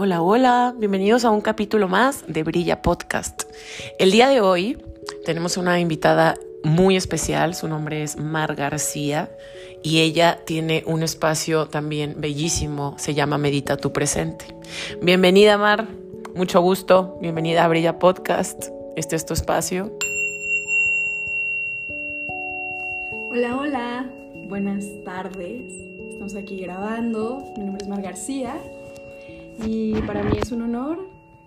Hola, hola, bienvenidos a un capítulo más de Brilla Podcast. El día de hoy tenemos una invitada muy especial, su nombre es Mar García y ella tiene un espacio también bellísimo, se llama Medita tu presente. Bienvenida Mar, mucho gusto, bienvenida a Brilla Podcast, este es tu espacio. Hola, hola, buenas tardes, estamos aquí grabando, mi nombre es Mar García y para mí es un honor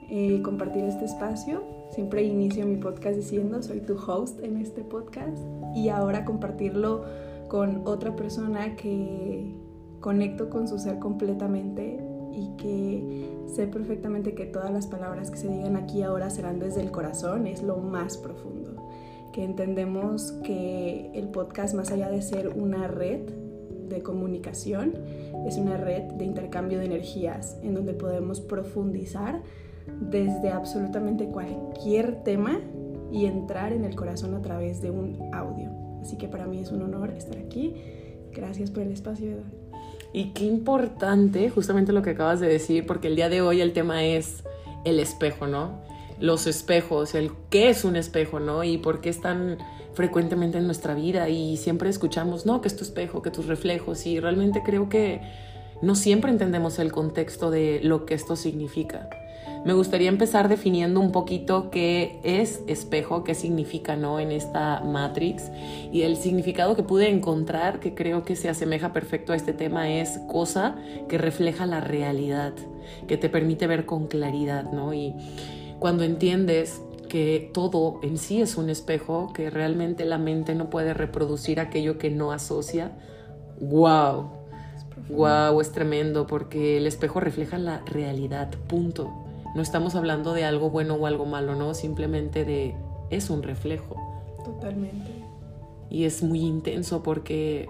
eh, compartir este espacio. Siempre inicio mi podcast diciendo, soy tu host en este podcast y ahora compartirlo con otra persona que conecto con su ser completamente y que sé perfectamente que todas las palabras que se digan aquí ahora serán desde el corazón, es lo más profundo. Que entendemos que el podcast, más allá de ser una red, de comunicación, es una red de intercambio de energías en donde podemos profundizar desde absolutamente cualquier tema y entrar en el corazón a través de un audio. Así que para mí es un honor estar aquí. Gracias por el espacio, Eda. Y qué importante justamente lo que acabas de decir, porque el día de hoy el tema es el espejo, ¿no? Los espejos, el qué es un espejo, ¿no? Y por qué están frecuentemente en nuestra vida y siempre escuchamos, no, que es tu espejo, que tus reflejos y realmente creo que no siempre entendemos el contexto de lo que esto significa. Me gustaría empezar definiendo un poquito qué es espejo, qué significa ¿no? en esta Matrix. Y el significado que pude encontrar, que creo que se asemeja perfecto a este tema, es cosa que refleja la realidad, que te permite ver con claridad. ¿no? Y cuando entiendes que todo en sí es un espejo, que realmente la mente no puede reproducir aquello que no asocia. ¡Wow! ¡Wow! Es tremendo porque el espejo refleja la realidad, punto. No estamos hablando de algo bueno o algo malo, no, simplemente de es un reflejo. Totalmente. Y es muy intenso porque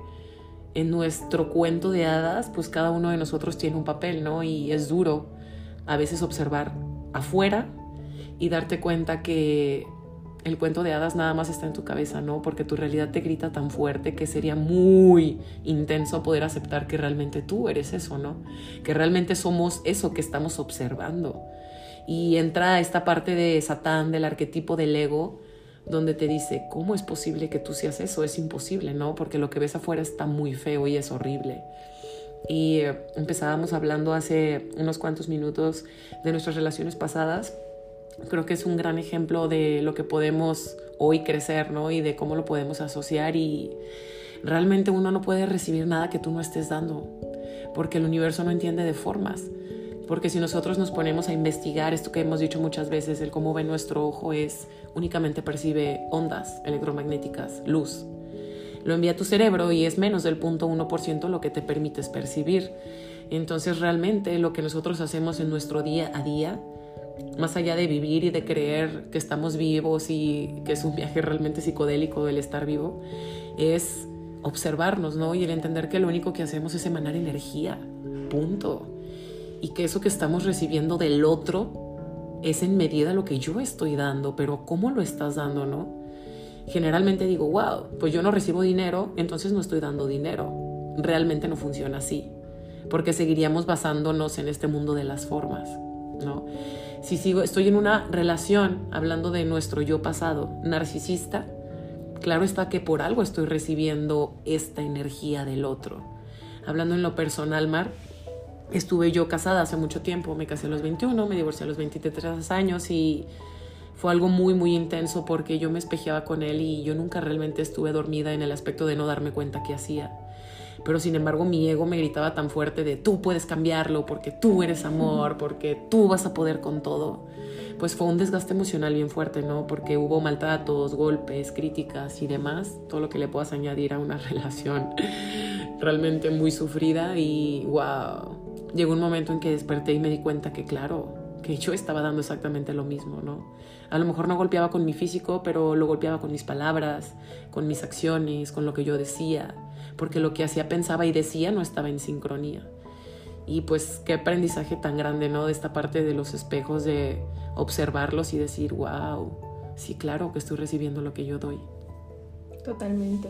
en nuestro cuento de hadas, pues cada uno de nosotros tiene un papel, ¿no? Y es duro a veces observar afuera y darte cuenta que el cuento de hadas nada más está en tu cabeza, ¿no? Porque tu realidad te grita tan fuerte que sería muy intenso poder aceptar que realmente tú eres eso, ¿no? Que realmente somos eso que estamos observando. Y entra esta parte de Satán, del arquetipo del ego, donde te dice, ¿cómo es posible que tú seas eso? Es imposible, ¿no? Porque lo que ves afuera está muy feo y es horrible. Y eh, empezábamos hablando hace unos cuantos minutos de nuestras relaciones pasadas creo que es un gran ejemplo de lo que podemos hoy crecer, ¿no? Y de cómo lo podemos asociar y realmente uno no puede recibir nada que tú no estés dando, porque el universo no entiende de formas. Porque si nosotros nos ponemos a investigar esto que hemos dicho muchas veces, el cómo ve nuestro ojo es únicamente percibe ondas electromagnéticas, luz. Lo envía a tu cerebro y es menos del 0.1% lo que te permites percibir. Entonces realmente lo que nosotros hacemos en nuestro día a día más allá de vivir y de creer que estamos vivos y que es un viaje realmente psicodélico el estar vivo, es observarnos, ¿no? Y el entender que lo único que hacemos es emanar energía, punto. Y que eso que estamos recibiendo del otro es en medida lo que yo estoy dando, pero ¿cómo lo estás dando, no? Generalmente digo, wow, pues yo no recibo dinero, entonces no estoy dando dinero. Realmente no funciona así, porque seguiríamos basándonos en este mundo de las formas, ¿no? si sigo, estoy en una relación, hablando de nuestro yo pasado, narcisista, claro está que por algo estoy recibiendo esta energía del otro. Hablando en lo personal, Mar, estuve yo casada hace mucho tiempo, me casé a los 21, me divorcié a los 23 años y fue algo muy, muy intenso porque yo me espejeaba con él y yo nunca realmente estuve dormida en el aspecto de no darme cuenta qué hacía pero sin embargo mi ego me gritaba tan fuerte de tú puedes cambiarlo porque tú eres amor, porque tú vas a poder con todo. Pues fue un desgaste emocional bien fuerte, ¿no? Porque hubo maltratos, golpes, críticas y demás, todo lo que le puedas añadir a una relación realmente muy sufrida y wow, llegó un momento en que desperté y me di cuenta que claro, que yo estaba dando exactamente lo mismo, ¿no? A lo mejor no golpeaba con mi físico, pero lo golpeaba con mis palabras, con mis acciones, con lo que yo decía porque lo que hacía, pensaba y decía no estaba en sincronía. Y pues qué aprendizaje tan grande, ¿no? De esta parte de los espejos, de observarlos y decir, wow, sí, claro que estoy recibiendo lo que yo doy. Totalmente.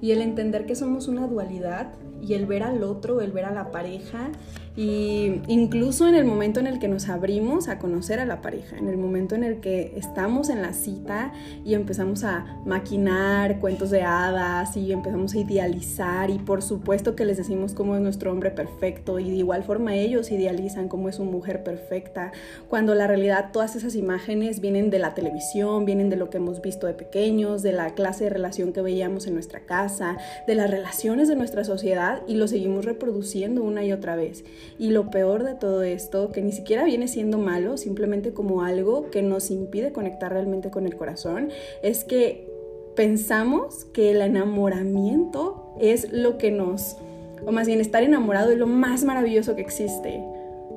Y el entender que somos una dualidad y el ver al otro, el ver a la pareja, Y incluso en el momento en el que nos abrimos a conocer a la pareja, en el momento en el que estamos en la cita y empezamos a maquinar cuentos de hadas y empezamos a idealizar y por supuesto que les decimos cómo es nuestro hombre perfecto y de igual forma ellos idealizan cómo es su mujer perfecta, cuando la realidad todas esas imágenes vienen de la televisión, vienen de lo que hemos visto de pequeños, de la clase de relación que veíamos en nuestra casa, de las relaciones de nuestra sociedad y lo seguimos reproduciendo una y otra vez. Y lo peor de todo esto, que ni siquiera viene siendo malo, simplemente como algo que nos impide conectar realmente con el corazón, es que pensamos que el enamoramiento es lo que nos, o más bien estar enamorado es lo más maravilloso que existe,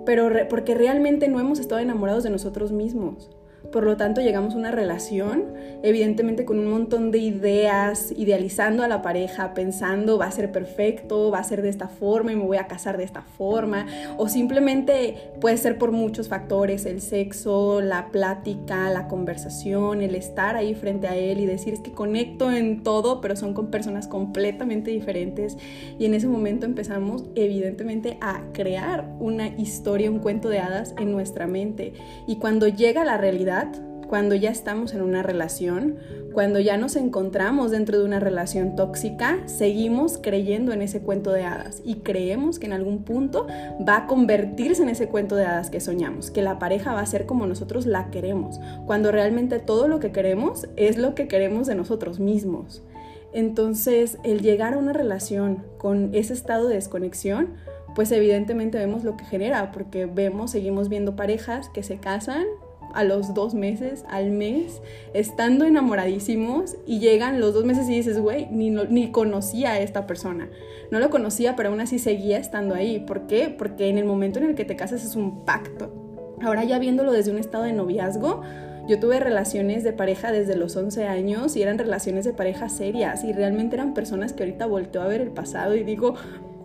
pero porque realmente no hemos estado enamorados de nosotros mismos. Por lo tanto, llegamos a una relación, evidentemente con un montón de ideas, idealizando a la pareja, pensando va a ser perfecto, va a ser de esta forma y me voy a casar de esta forma. O simplemente puede ser por muchos factores, el sexo, la plática, la conversación, el estar ahí frente a él y decir es que conecto en todo, pero son con personas completamente diferentes. Y en ese momento empezamos evidentemente a crear una historia, un cuento de hadas en nuestra mente. Y cuando llega la realidad, cuando ya estamos en una relación, cuando ya nos encontramos dentro de una relación tóxica, seguimos creyendo en ese cuento de hadas y creemos que en algún punto va a convertirse en ese cuento de hadas que soñamos, que la pareja va a ser como nosotros la queremos, cuando realmente todo lo que queremos es lo que queremos de nosotros mismos. Entonces, el llegar a una relación con ese estado de desconexión, pues evidentemente vemos lo que genera, porque vemos, seguimos viendo parejas que se casan a los dos meses, al mes, estando enamoradísimos y llegan los dos meses y dices, güey, ni, ni conocía a esta persona. No lo conocía, pero aún así seguía estando ahí. ¿Por qué? Porque en el momento en el que te casas es un pacto. Ahora ya viéndolo desde un estado de noviazgo, yo tuve relaciones de pareja desde los 11 años y eran relaciones de pareja serias y realmente eran personas que ahorita volteo a ver el pasado y digo,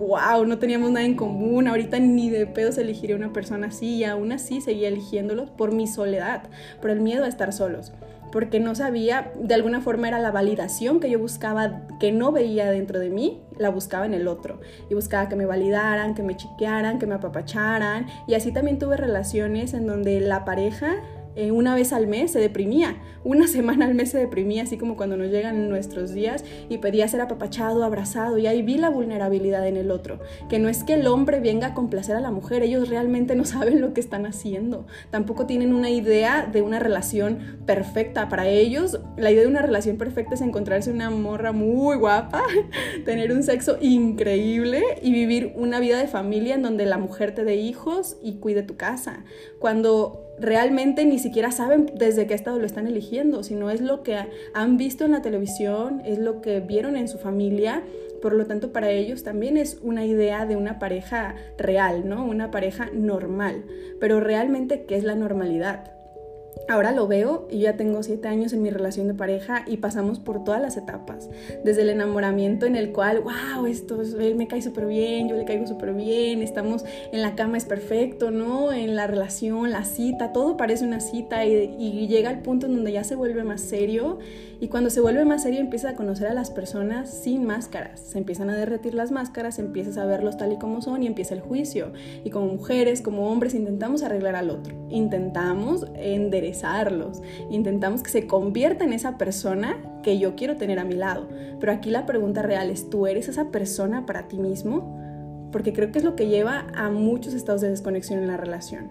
wow, no teníamos nada en común, ahorita ni de pedos elegiría una persona así y aún así seguía eligiéndolos por mi soledad, por el miedo a estar solos porque no sabía, de alguna forma era la validación que yo buscaba, que no veía dentro de mí, la buscaba en el otro. Y buscaba que me validaran, que me chiquearan, que me apapacharan. Y así también tuve relaciones en donde la pareja eh, una vez al mes se deprimía, una semana al mes se deprimía, así como cuando nos llegan nuestros días y pedía ser apapachado, abrazado, y ahí vi la vulnerabilidad en el otro, que no es que el hombre venga a complacer a la mujer, ellos realmente no saben lo que están haciendo, tampoco tienen una idea de una relación perfecta, para ellos. La idea de una relación perfecta es encontrarse una morra muy guapa, tener un sexo increíble y vivir una vida de familia en donde la mujer te dé hijos y cuide tu casa, cuando realmente ni siquiera saben desde qué estado lo están eligiendo, sino es lo que han visto en la televisión, es lo que vieron en su familia. Por lo tanto, para ellos también es una idea de una pareja real, ¿no? Una pareja normal. Pero realmente, ¿qué es la normalidad? Ahora lo veo y ya tengo siete años en mi relación de pareja y pasamos por todas las etapas. Desde el enamoramiento en el cual, wow, esto, él me cae súper bien, yo le caigo súper bien, estamos en la cama, es perfecto, ¿no? En la relación, la cita, todo parece una cita y, y llega el punto en donde ya se vuelve más serio y cuando se vuelve más serio empiezas a conocer a las personas sin máscaras. Se empiezan a derretir las máscaras, empiezas a verlos tal y como son y empieza el juicio. Y como mujeres, como hombres, intentamos arreglar al otro. Intentamos Intentamos que se convierta en esa persona que yo quiero tener a mi lado. Pero aquí la pregunta real es, ¿tú eres esa persona para ti mismo? Porque creo que es lo que lleva a muchos estados de desconexión en la relación.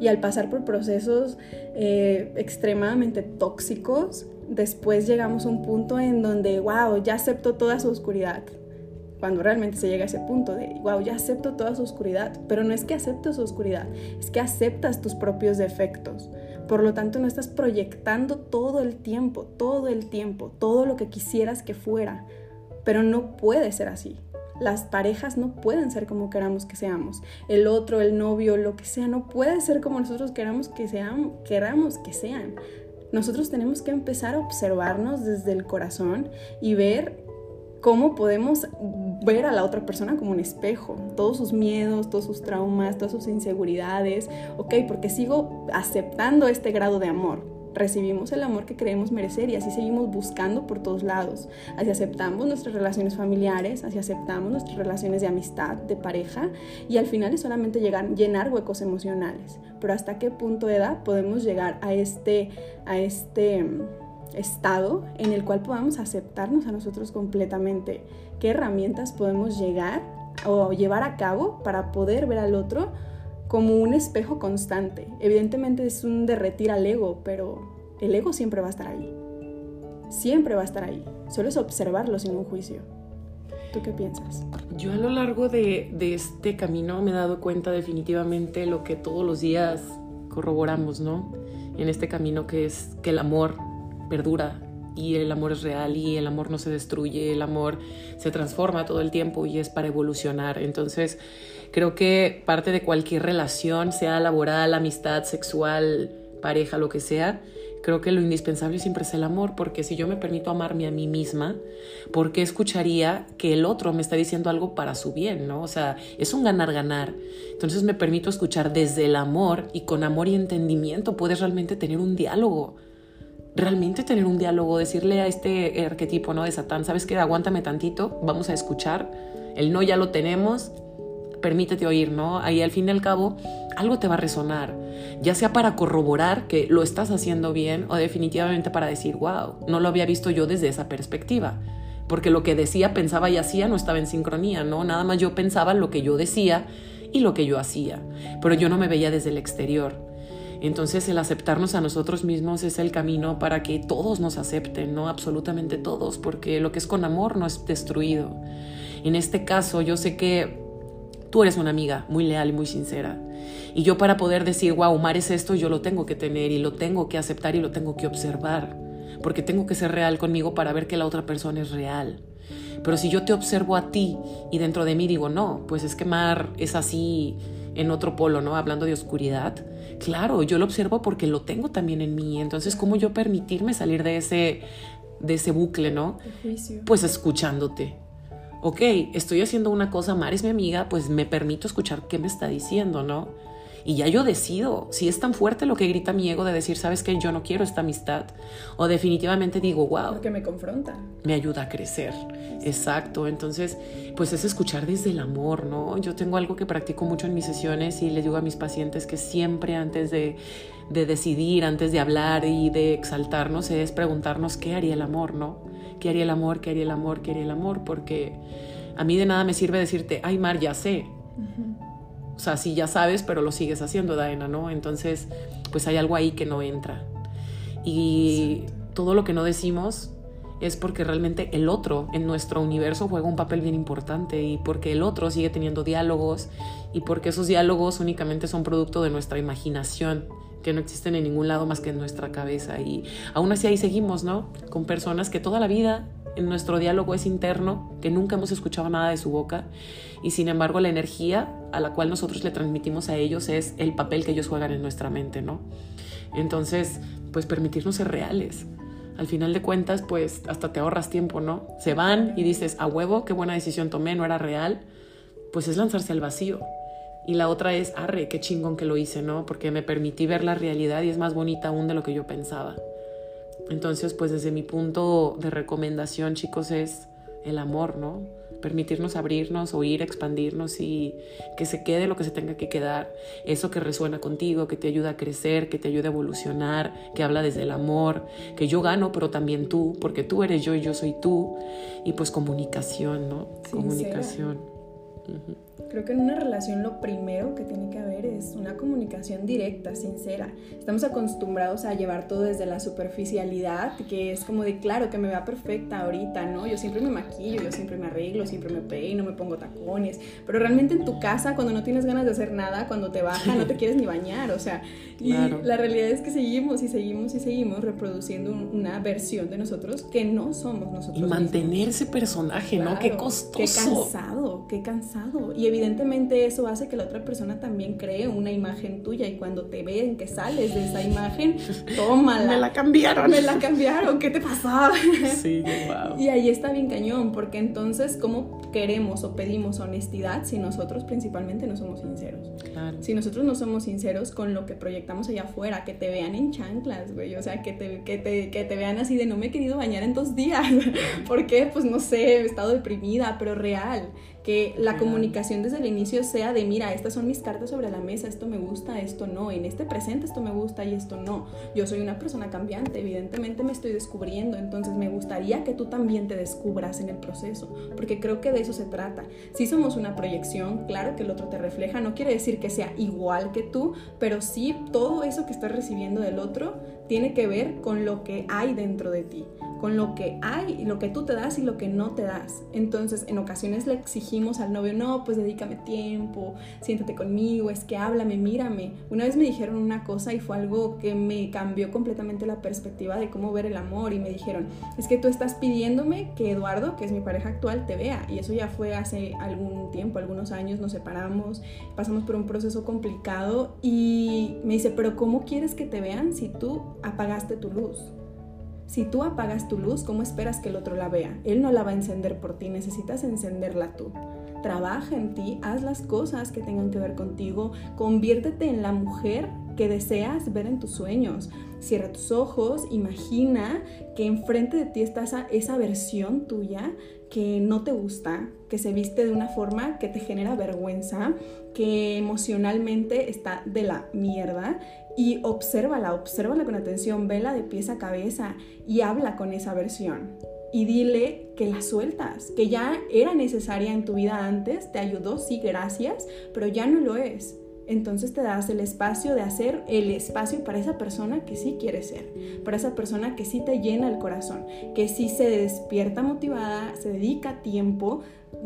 Y al pasar por procesos eh, extremadamente tóxicos, después llegamos a un punto en donde, wow, ya acepto toda su oscuridad. Cuando realmente se llega a ese punto de, wow, ya acepto toda su oscuridad. Pero no es que aceptes su oscuridad, es que aceptas tus propios defectos. Por lo tanto, no estás proyectando todo el tiempo, todo el tiempo, todo lo que quisieras que fuera. Pero no puede ser así. Las parejas no pueden ser como queramos que seamos. El otro, el novio, lo que sea, no puede ser como nosotros queramos que sean, queramos que sean. Nosotros tenemos que empezar a observarnos desde el corazón y ver cómo podemos ver a la otra persona como un espejo, todos sus miedos, todos sus traumas, todas sus inseguridades, ok, porque sigo aceptando este grado de amor, recibimos el amor que creemos merecer y así seguimos buscando por todos lados. Así aceptamos nuestras relaciones familiares, así aceptamos nuestras relaciones de amistad, de pareja y al final es solamente llegar, llenar huecos emocionales. Pero hasta qué punto de edad podemos llegar a este, a este mm, estado en el cual podamos aceptarnos a nosotros completamente. ¿Qué herramientas podemos llegar o llevar a cabo para poder ver al otro como un espejo constante. Evidentemente es un derretir al ego, pero el ego siempre va a estar ahí. Siempre va a estar ahí. Solo es observarlo sin un juicio. ¿Tú qué piensas? Yo a lo largo de, de este camino me he dado cuenta definitivamente lo que todos los días corroboramos, ¿no? En este camino que es que el amor perdura y el amor es real y el amor no se destruye, el amor se transforma todo el tiempo y es para evolucionar. Entonces, creo que parte de cualquier relación, sea laboral, amistad, sexual, pareja, lo que sea, creo que lo indispensable siempre es el amor, porque si yo me permito amarme a mí misma, ¿por qué escucharía que el otro me está diciendo algo para su bien, no? O sea, es un ganar-ganar. Entonces me permito escuchar desde el amor y con amor y entendimiento puedes realmente tener un diálogo realmente tener un diálogo, decirle a este arquetipo, ¿no? De Satán, ¿sabes qué? Aguántame tantito, vamos a escuchar. El no ya lo tenemos, permítete oír, ¿no? Ahí al fin y al cabo algo te va a resonar, ya sea para corroborar que lo estás haciendo bien o definitivamente para decir, wow, no lo había visto yo desde esa perspectiva, porque lo que decía, pensaba y hacía no estaba en sincronía, ¿no? Nada más yo pensaba lo que yo decía y lo que yo hacía, pero yo no me veía desde el exterior. Entonces el aceptarnos a nosotros mismos es el camino para que todos nos acepten, no absolutamente todos, porque lo que es con amor no es destruido. En este caso yo sé que tú eres una amiga muy leal y muy sincera. Y yo para poder decir, wow, Mar es esto, yo lo tengo que tener y lo tengo que aceptar y lo tengo que observar, porque tengo que ser real conmigo para ver que la otra persona es real. Pero si yo te observo a ti y dentro de mí digo, no, pues es que Mar es así en otro polo, ¿no? Hablando de oscuridad. Claro, yo lo observo porque lo tengo también en mí. Entonces, ¿cómo yo permitirme salir de ese, de ese bucle, ¿no? Pues escuchándote. Ok, estoy haciendo una cosa, Mar es mi amiga, pues me permito escuchar qué me está diciendo, ¿no? Y ya yo decido si es tan fuerte lo que grita mi ego de decir, sabes que yo no quiero esta amistad. O definitivamente digo, wow. Porque me confronta. Me ayuda a crecer. Exacto. Entonces, pues es escuchar desde el amor, ¿no? Yo tengo algo que practico mucho en mis sesiones y les digo a mis pacientes que siempre antes de, de decidir, antes de hablar y de exaltarnos, es preguntarnos qué haría el amor, ¿no? ¿Qué haría el amor? ¿Qué haría el amor? ¿Qué haría el amor? Porque a mí de nada me sirve decirte, ay, Mar, ya sé. O sea, sí ya sabes, pero lo sigues haciendo, Daena, ¿no? Entonces, pues hay algo ahí que no entra. Y todo lo que no decimos es porque realmente el otro en nuestro universo juega un papel bien importante y porque el otro sigue teniendo diálogos y porque esos diálogos únicamente son producto de nuestra imaginación que no existen en ningún lado más que en nuestra cabeza y aún así ahí seguimos, ¿no? Con personas que toda la vida en nuestro diálogo es interno, que nunca hemos escuchado nada de su boca y sin embargo la energía a la cual nosotros le transmitimos a ellos es el papel que ellos juegan en nuestra mente, ¿no? Entonces, pues permitirnos ser reales. Al final de cuentas, pues hasta te ahorras tiempo, ¿no? Se van y dices, a huevo, qué buena decisión tomé, no era real. Pues es lanzarse al vacío. Y la otra es, arre, qué chingón que lo hice, ¿no? Porque me permití ver la realidad y es más bonita aún de lo que yo pensaba. Entonces, pues desde mi punto de recomendación, chicos, es el amor, ¿no? Permitirnos abrirnos, oír, expandirnos y que se quede lo que se tenga que quedar. Eso que resuena contigo, que te ayuda a crecer, que te ayuda a evolucionar, que habla desde el amor, que yo gano, pero también tú, porque tú eres yo y yo soy tú. Y pues comunicación, ¿no? Comunicación. Creo que en una relación lo primero que tiene que haber es una comunicación directa, sincera. Estamos acostumbrados a llevar todo desde la superficialidad, que es como de, claro, que me vea perfecta ahorita, ¿no? Yo siempre me maquillo, yo siempre me arreglo, siempre me peino, me pongo tacones, pero realmente en tu casa, cuando no tienes ganas de hacer nada, cuando te baja, no te quieres ni bañar, o sea, y la realidad es que seguimos y seguimos y seguimos reproduciendo una versión de nosotros que no somos nosotros. Y mantener ese personaje, ¿no? Qué costoso. Qué cansado, qué cansado. Y evidentemente eso hace que la otra persona también cree una imagen tuya y cuando te ven que sales de esa imagen, tómala. Me la cambiaron. Me la cambiaron, ¿qué te pasaba? Sí, wow. Y ahí está bien cañón, porque entonces, ¿cómo queremos o pedimos honestidad si nosotros principalmente no somos sinceros? Claro. Si nosotros no somos sinceros con lo que proyectamos allá afuera, que te vean en chanclas, güey, o sea, que te, que te, que te vean así de no me he querido bañar en dos días, ¿por qué? Pues no sé, he estado deprimida, pero real que la comunicación desde el inicio sea de, mira, estas son mis cartas sobre la mesa, esto me gusta, esto no, en este presente esto me gusta y esto no. Yo soy una persona cambiante, evidentemente me estoy descubriendo, entonces me gustaría que tú también te descubras en el proceso, porque creo que de eso se trata. Si somos una proyección, claro que el otro te refleja, no quiere decir que sea igual que tú, pero sí todo eso que estás recibiendo del otro tiene que ver con lo que hay dentro de ti con lo que hay y lo que tú te das y lo que no te das. Entonces, en ocasiones le exigimos al novio, no, pues dedícame tiempo, siéntate conmigo, es que háblame, mírame. Una vez me dijeron una cosa y fue algo que me cambió completamente la perspectiva de cómo ver el amor y me dijeron, es que tú estás pidiéndome que Eduardo, que es mi pareja actual, te vea. Y eso ya fue hace algún tiempo, algunos años, nos separamos, pasamos por un proceso complicado y me dice, pero ¿cómo quieres que te vean si tú apagaste tu luz? Si tú apagas tu luz, ¿cómo esperas que el otro la vea? Él no la va a encender por ti, necesitas encenderla tú. Trabaja en ti, haz las cosas que tengan que ver contigo, conviértete en la mujer que deseas ver en tus sueños. Cierra tus ojos, imagina que enfrente de ti está esa, esa versión tuya que no te gusta, que se viste de una forma que te genera vergüenza, que emocionalmente está de la mierda y obsérvala, obsérvala con atención, vela de pies a cabeza y habla con esa versión. Y dile que la sueltas, que ya era necesaria en tu vida antes, te ayudó, sí, gracias, pero ya no lo es. Entonces te das el espacio de hacer el espacio para esa persona que sí quiere ser, para esa persona que sí te llena el corazón, que sí se despierta motivada, se dedica tiempo,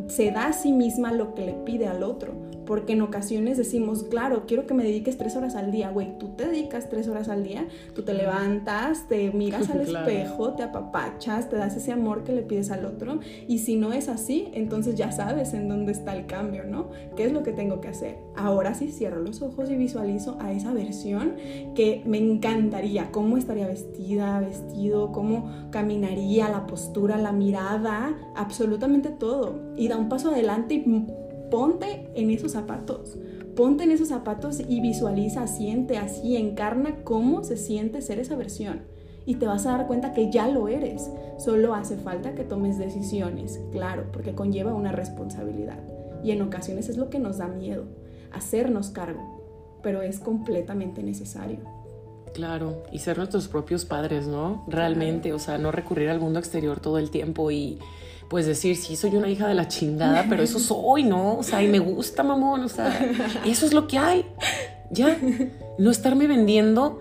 se da a sí misma lo que le pide al otro. Porque en ocasiones decimos, claro, quiero que me dediques tres horas al día. Güey, tú te dedicas tres horas al día, tú te levantas, te miras al espejo, te apapachas, te das ese amor que le pides al otro. Y si no es así, entonces ya sabes en dónde está el cambio, ¿no? ¿Qué es lo que tengo que hacer? Ahora sí cierro los ojos y visualizo a esa versión que me encantaría. ¿Cómo estaría vestida, vestido? ¿Cómo caminaría? La postura, la mirada, absolutamente todo y da un paso adelante y ponte en esos zapatos. Ponte en esos zapatos y visualiza, siente así, encarna cómo se siente ser esa versión. Y te vas a dar cuenta que ya lo eres. Solo hace falta que tomes decisiones, claro, porque conlleva una responsabilidad. Y en ocasiones es lo que nos da miedo, hacernos cargo, pero es completamente necesario. Claro, y ser nuestros propios padres, ¿no? Realmente, o sea, no recurrir al mundo exterior todo el tiempo y pues decir, sí, soy una hija de la chingada, pero eso soy, ¿no? O sea, y me gusta, mamón, o sea, eso es lo que hay. Ya, no estarme vendiendo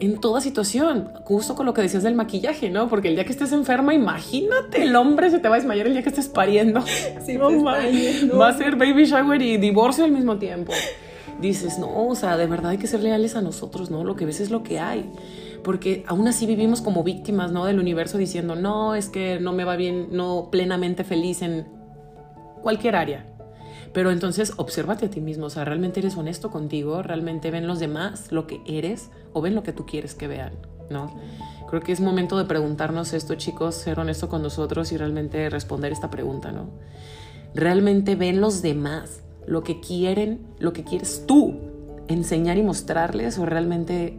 en toda situación, justo con lo que decías del maquillaje, ¿no? Porque el día que estés enferma, imagínate, el hombre se te va a desmayar el día que estés pariendo. Sí, no, va a ser baby shower y divorcio al mismo tiempo. Dices, no, o sea, de verdad hay que ser leales a nosotros, ¿no? Lo que ves es lo que hay porque aún así vivimos como víctimas, ¿no? Del universo diciendo, no, es que no me va bien, no plenamente feliz en cualquier área. Pero entonces obsérvate a ti mismo, o sea, realmente eres honesto contigo, realmente ven los demás lo que eres o ven lo que tú quieres que vean, ¿no? Creo que es momento de preguntarnos esto, chicos, ser honesto con nosotros y realmente responder esta pregunta, ¿no? Realmente ven los demás lo que quieren, lo que quieres tú enseñar y mostrarles o realmente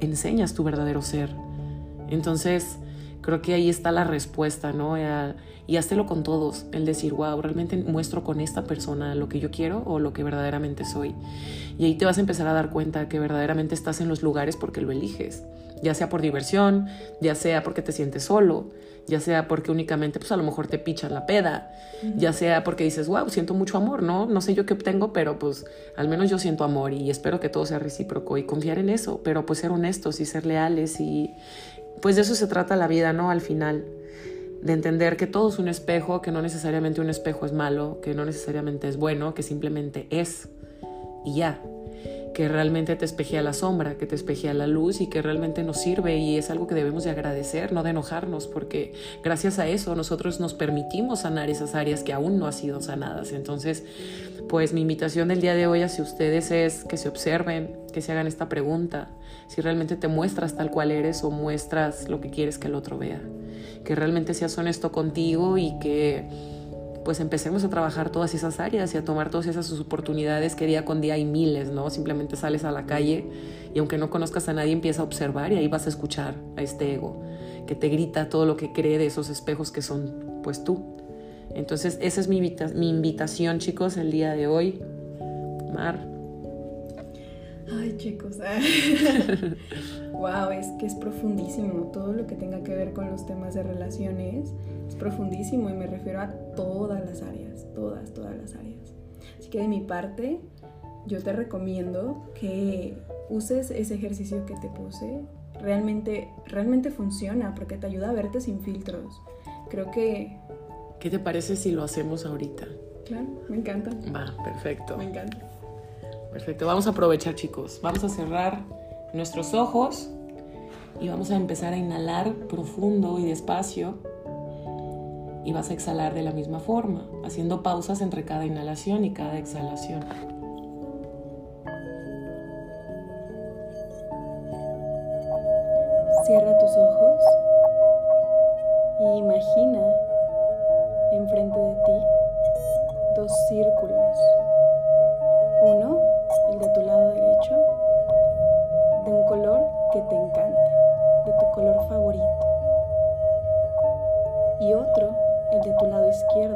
enseñas tu verdadero ser. Entonces, creo que ahí está la respuesta, ¿no? y háztelo con todos, el decir, wow, realmente muestro con esta persona lo que yo quiero o lo que verdaderamente soy. Y ahí te vas a empezar a dar cuenta que verdaderamente estás en los lugares porque lo eliges, ya sea por diversión, ya sea porque te sientes solo, ya sea porque únicamente pues a lo mejor te pichan la peda, ya sea porque dices, wow, siento mucho amor, ¿no? No sé yo qué obtengo, pero pues al menos yo siento amor y espero que todo sea recíproco y confiar en eso, pero pues ser honestos y ser leales y pues de eso se trata la vida, ¿no? Al final, de entender que todo es un espejo, que no necesariamente un espejo es malo, que no necesariamente es bueno, que simplemente es y ya que realmente te espejea la sombra, que te espejea la luz y que realmente nos sirve y es algo que debemos de agradecer, no de enojarnos, porque gracias a eso nosotros nos permitimos sanar esas áreas que aún no han sido sanadas. Entonces, pues mi invitación del día de hoy hacia ustedes es que se observen, que se hagan esta pregunta, si realmente te muestras tal cual eres o muestras lo que quieres que el otro vea, que realmente seas honesto contigo y que pues empecemos a trabajar todas esas áreas y a tomar todas esas oportunidades que día con día hay miles, ¿no? Simplemente sales a la calle y aunque no conozcas a nadie empieza a observar y ahí vas a escuchar a este ego que te grita todo lo que cree de esos espejos que son pues tú. Entonces esa es mi, mi invitación chicos el día de hoy. Mar. Ay chicos, wow, es que es profundísimo todo lo que tenga que ver con los temas de relaciones es profundísimo y me refiero a todas las áreas, todas, todas las áreas. Así que de mi parte, yo te recomiendo que uses ese ejercicio que te puse. Realmente, realmente funciona porque te ayuda a verte sin filtros. Creo que... ¿Qué te parece si lo hacemos ahorita? Claro, me encanta. Va, perfecto. Me encanta. Perfecto, vamos a aprovechar chicos. Vamos a cerrar nuestros ojos y vamos a empezar a inhalar profundo y despacio y vas a exhalar de la misma forma, haciendo pausas entre cada inhalación y cada exhalación. Cierra tus ojos y imagina enfrente de ti dos círculos. El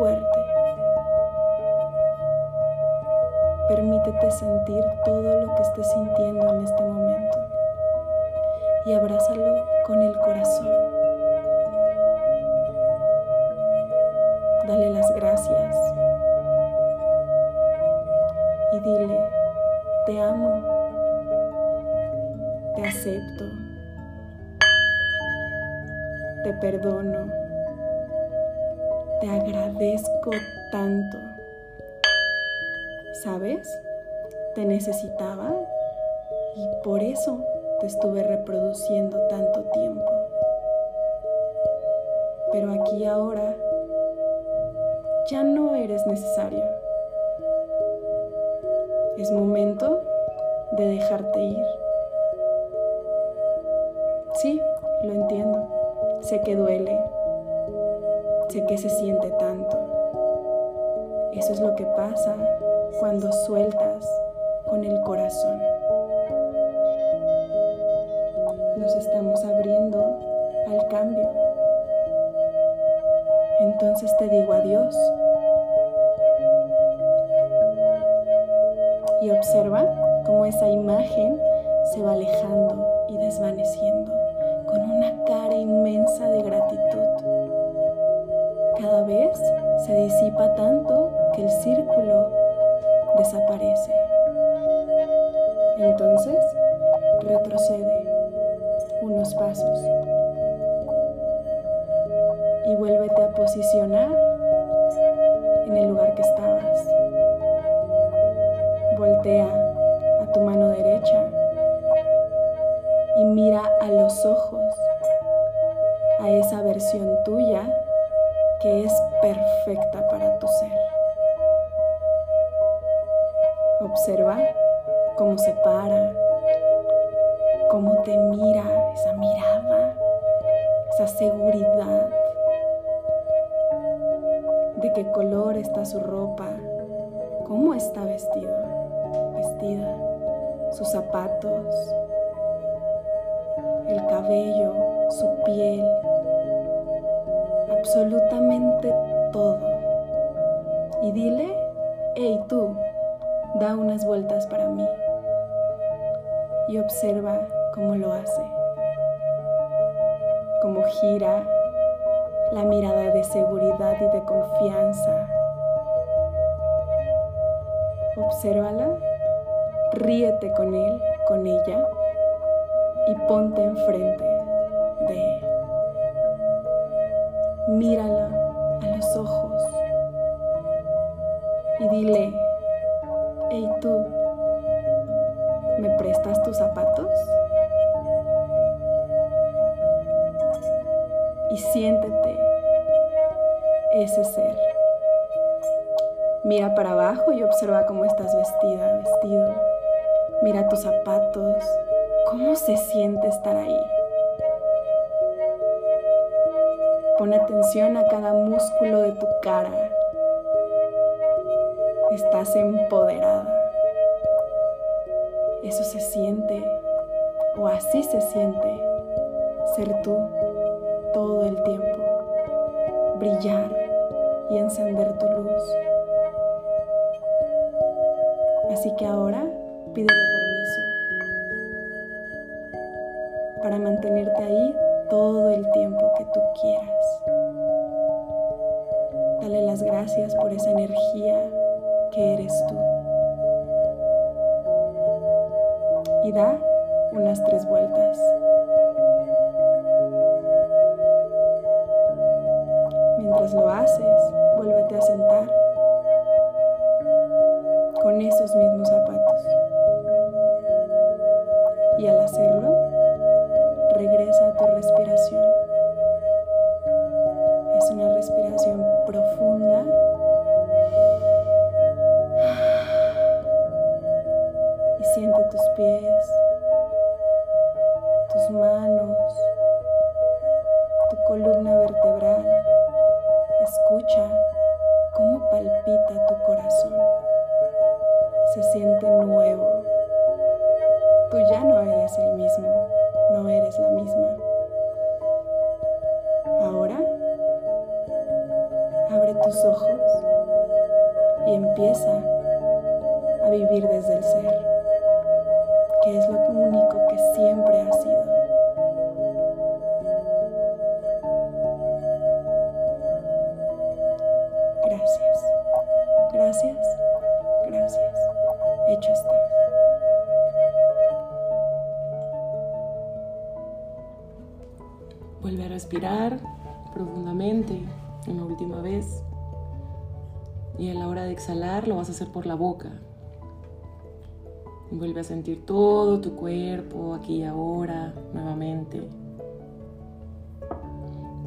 fuerte. Permítete sentir todo lo que estés sintiendo en este momento. Y abrázalo con el corazón. Dale las gracias. Y dile, te amo, te acepto te perdono, te agradezco tanto. ¿Sabes? Te necesitaba y por eso te estuve reproduciendo tanto tiempo. Pero aquí ahora ya no eres necesario. Es momento de dejarte ir. Sé que se siente tanto. Eso es lo que pasa cuando sueltas con el corazón. Nos estamos abriendo al cambio. Entonces te digo adiós. Ojos a esa versión tuya que es perfecta para tu ser. Observa cómo se para, cómo te mira, esa mirada, esa seguridad, de qué color está su ropa, cómo está vestido, vestida, sus zapatos, cabello, su piel, absolutamente todo. Y dile, hey tú, da unas vueltas para mí. Y observa cómo lo hace, cómo gira la mirada de seguridad y de confianza. Obsérvala, ríete con él, con ella y ponte enfrente de. Mírala a los ojos y dile, hey tú, ¿me prestas tus zapatos? Y siéntete ese ser. Mira para abajo y observa cómo estás vestida, vestido. Mira tus zapatos, cómo se siente estar ahí. Pon atención a cada músculo de tu cara. Estás empoderada. Eso se siente, o así se siente, ser tú todo el tiempo, brillar y encender tu luz. Así que ahora pídele permiso para mantenerte ahí todo el tiempo que tú quieras. Dale las gracias por esa energía que eres tú. Y da unas tres vueltas. Y lo vas a hacer por la boca. Vuelve a sentir todo tu cuerpo aquí y ahora nuevamente.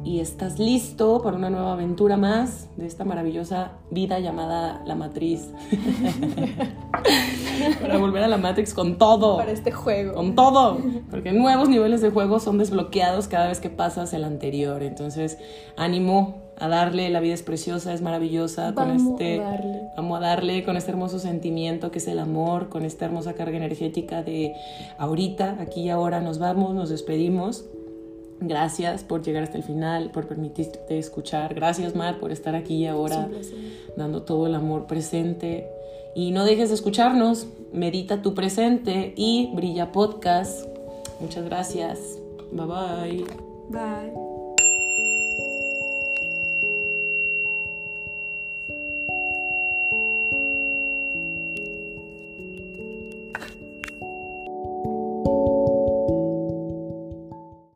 Y estás listo para una nueva aventura más de esta maravillosa vida llamada la matriz. para volver a la Matrix con todo. Para este juego. Con todo. Porque nuevos niveles de juego son desbloqueados cada vez que pasas el anterior. Entonces, ánimo a darle. La vida es preciosa, es maravillosa. Vamos con este, a darle. Vamos a darle con este hermoso sentimiento que es el amor, con esta hermosa carga energética de ahorita, aquí y ahora nos vamos, nos despedimos. Gracias por llegar hasta el final, por permitirte escuchar. Gracias, Mar, por estar aquí ahora, dando todo el amor presente. Y no dejes de escucharnos, medita tu presente y brilla podcast. Muchas gracias. Bye bye. Bye.